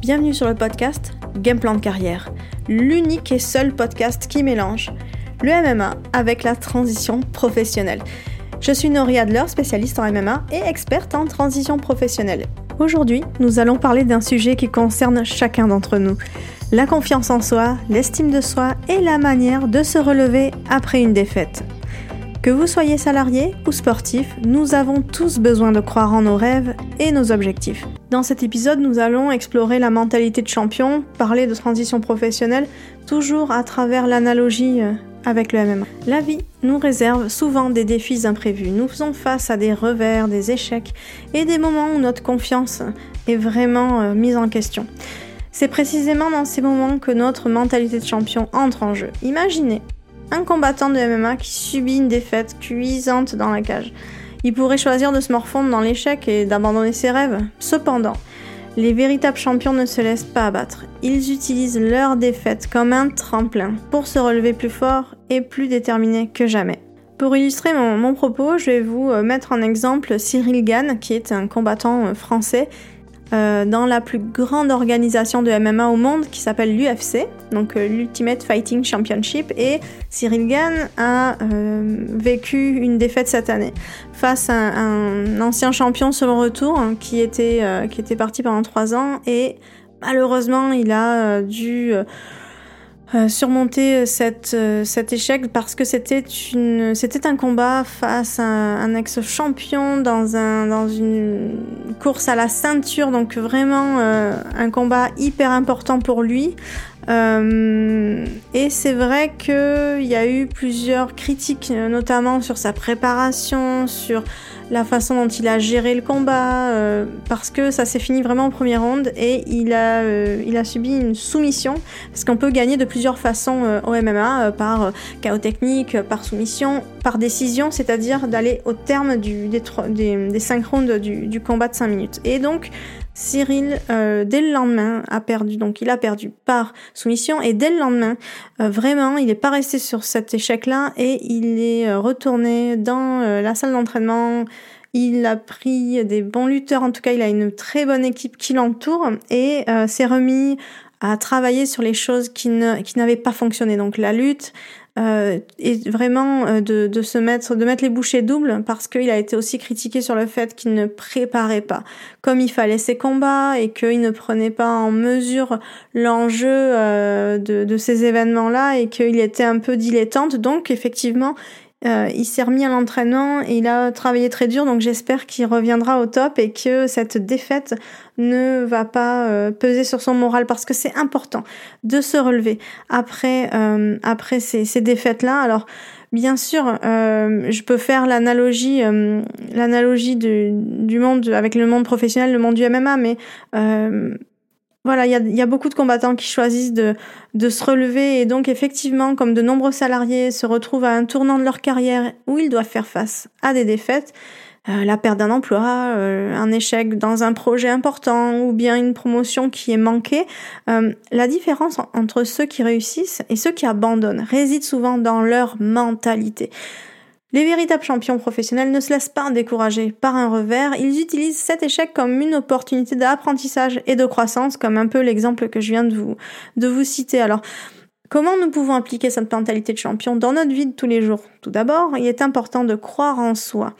Bienvenue sur le podcast Game Plan de carrière, l'unique et seul podcast qui mélange le MMA avec la transition professionnelle. Je suis Nori Adler, spécialiste en MMA et experte en transition professionnelle. Aujourd'hui, nous allons parler d'un sujet qui concerne chacun d'entre nous. La confiance en soi, l'estime de soi et la manière de se relever après une défaite. Que vous soyez salarié ou sportif, nous avons tous besoin de croire en nos rêves et nos objectifs. Dans cet épisode, nous allons explorer la mentalité de champion, parler de transition professionnelle, toujours à travers l'analogie euh, avec le MMA. La vie nous réserve souvent des défis imprévus. Nous faisons face à des revers, des échecs et des moments où notre confiance est vraiment euh, mise en question. C'est précisément dans ces moments que notre mentalité de champion entre en jeu. Imaginez un combattant de MMA qui subit une défaite cuisante dans la cage. Il pourrait choisir de se morfondre dans l'échec et d'abandonner ses rêves. Cependant, les véritables champions ne se laissent pas abattre. Ils utilisent leur défaite comme un tremplin pour se relever plus fort et plus déterminés que jamais. Pour illustrer mon, mon, propos, je vais vous euh, mettre en exemple Cyril Gann, qui est un combattant euh, français euh, dans la plus grande organisation de MMA au monde qui s'appelle l'UFC, donc euh, l'Ultimate Fighting Championship, et Cyril Gann a euh, vécu une défaite cette année face à un, ancien champion le retour hein, qui, était, qui était parti pendant trois ans. Et malheureusement il a dû euh, surmonter euh, cette, euh, cet échec parce que c'était une c'était un combat face à un, ex-champion dans un dans une course à la ceinture. Donc vraiment un combat hyper important pour lui. Euh, et c'est vrai qu'il y a eu plusieurs critiques, notamment sur sa préparation, sur la façon dont il a géré le combat, euh, parce que ça s'est fini vraiment en première ronde et il a, euh, il a subi une soumission, parce qu'on peut gagner de plusieurs façons au MMA, par chaos technique, par soumission, par décision, c'est-à-dire d'aller au terme du, des, des, des 5 rounds du, du combat de 5 minutes. Et donc, Cyril, euh, dès le lendemain, a perdu. Donc, il a perdu par soumission. Et dès le lendemain, euh, vraiment, il n'est pas resté sur cet échec-là et il est euh, retourné dans la salle d'entraînement. Il a pris des bons lutteurs. En tout cas, il a une très bonne équipe qui l'entoure et s'est remis à travailler sur les choses qui n'avaient pas fonctionné. Donc, la lutte, euh, et vraiment euh, de, de, se mettre, de mettre les bouchées doubles parce qu'il a été aussi critiqué sur le fait qu'il ne préparait pas comme il fallait ses combats et qu'il ne prenait pas en mesure l'enjeu euh, de, de, ces événements-là et qu'il était un peu dilettante. Donc effectivement, euh, il s'est remis à l'entraînement il a travaillé très dur, donc j'espère qu'il reviendra au top et que cette défaite ne va pas euh, peser sur son moral parce que c'est important de se relever après euh, après ces, ces défaites là. Alors bien sûr, je peux faire l'analogie l'analogie du monde avec le monde professionnel, le monde du MMA, mais voilà, il y a, beaucoup de combattants qui choisissent de, de se relever et donc effectivement, comme de nombreux salariés se retrouvent à un tournant de leur carrière où ils doivent faire face à des défaites, euh, la perte d'un emploi, euh, un échec dans un projet important ou bien une promotion qui est manquée, euh, la différence entre ceux qui réussissent et ceux qui abandonnent réside souvent dans leur mentalité. Les véritables champions professionnels ne se laissent pas décourager par un revers, ils utilisent cet échec comme une opportunité d'apprentissage et de croissance, comme un peu l'exemple que je viens de vous, de vous citer. Alors, Comment nous pouvons appliquer cette mentalité de champion dans notre vie de tous les jours? Tout d'abord, il est important de croire en soi,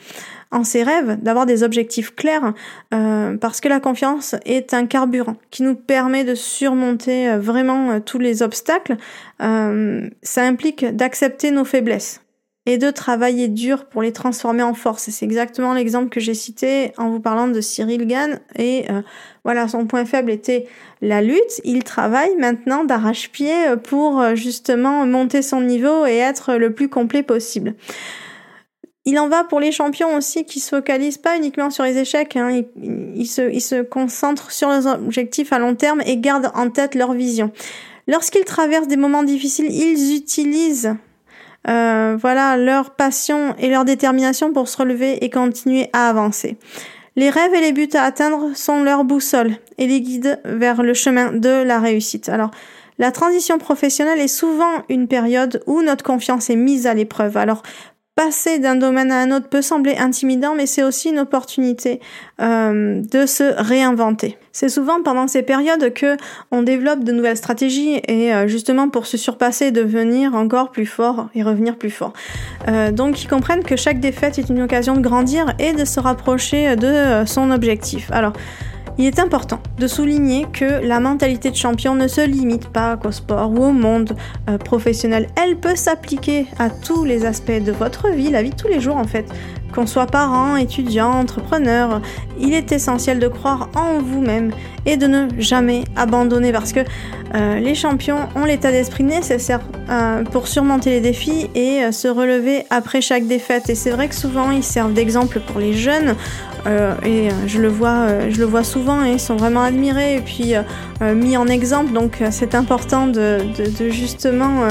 en ses rêves, d'avoir des objectifs clairs, euh, parce que la confiance est un carburant qui nous permet de surmonter euh, vraiment euh, tous les obstacles. ça implique d'accepter nos faiblesses et de travailler dur pour les transformer en force. c'est exactement l'exemple que j'ai cité en vous parlant de Cyril Gann. Et euh, voilà, son point faible était la lutte. Il travaille maintenant d'arrache-pied pour euh, justement monter son niveau et être le plus complet possible. Il en va pour les champions aussi qui se focalisent pas uniquement sur les échecs, hein. ils, se, ils se concentrent sur leurs objectifs à long terme et gardent en tête leur vision. Lorsqu'ils traversent des moments difficiles, ils utilisent euh, voilà leur passion et leur détermination pour se relever et continuer à avancer. Les rêves et les buts à atteindre sont leur boussole et les guident vers le chemin de la réussite. Alors, la transition professionnelle est souvent une période où notre confiance est mise à l'épreuve. Alors, passer d'un domaine à un autre peut sembler intimidant, mais c'est aussi une opportunité euh, de se réinventer. C'est souvent pendant ces périodes que on développe de nouvelles stratégies et euh, justement pour se surpasser, devenir encore plus fort et revenir plus fort. Euh, donc ils comprennent que chaque défaite est une occasion de grandir et de se rapprocher de son objectif. Alors il est important de souligner que la mentalité de champion ne se limite pas qu'au sport ou au monde euh, professionnel. Elle peut s'appliquer à tous les aspects de votre vie, la vie de tous les jours en fait. Qu'on soit parent, étudiant, entrepreneur, il est essentiel de croire en vous-même et de ne jamais abandonner parce que euh, les champions ont l'état d'esprit nécessaire euh, pour surmonter les défis et se relever après chaque défaite. Et c'est vrai que souvent ils servent d'exemple pour les jeunes et euh, je le vois, euh, je le vois souvent et ils sont vraiment admirés et puis mis en exemple. Donc c'est important de, justement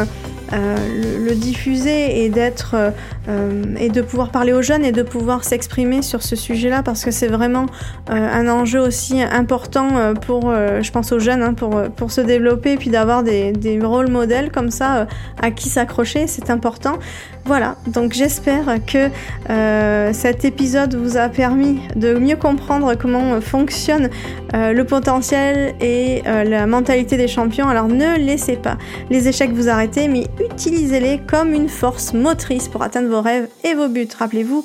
euh, le, diffuser et d'être euh, et de pouvoir parler aux jeunes et de pouvoir s'exprimer sur ce sujet-là parce que c'est vraiment euh, un enjeu aussi important pour, je pense aux jeunes, hein, pour, pour se développer et puis d'avoir des, des rôles modèles comme ça à qui s'accrocher, c'est important. Voilà, donc j'espère que cet épisode vous a permis de mieux comprendre comment fonctionne le potentiel et la mentalité des champions. Alors ne laissez pas les échecs vous arrêter, mais utilisez-les comme une force motrice pour atteindre vos rêves et vos buts. Rappelez-vous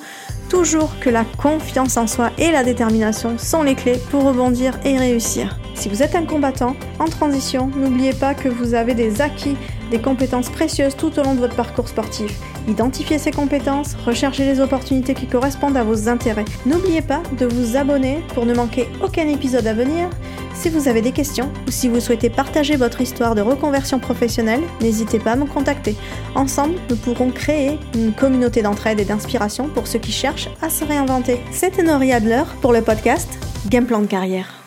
toujours que la confiance en soi et la détermination sont les clés pour rebondir et réussir. Si vous êtes un combattant en transition, n'oubliez pas que vous avez des acquis, des compétences précieuses tout au long de votre parcours sportif. Identifiez ces compétences, recherchez les opportunités qui correspondent à vos intérêts. N'oubliez pas de vous abonner pour ne manquer aucun épisode à venir si vous avez des questions ou si vous souhaitez partager votre histoire de reconversion professionnelle, n'hésitez pas à me contacter. Ensemble, nous pourrons créer une communauté d'entraide et d'inspiration pour ceux qui cherchent à se réinventer. C'était Nori Adler pour le podcast Game Plan de carrière.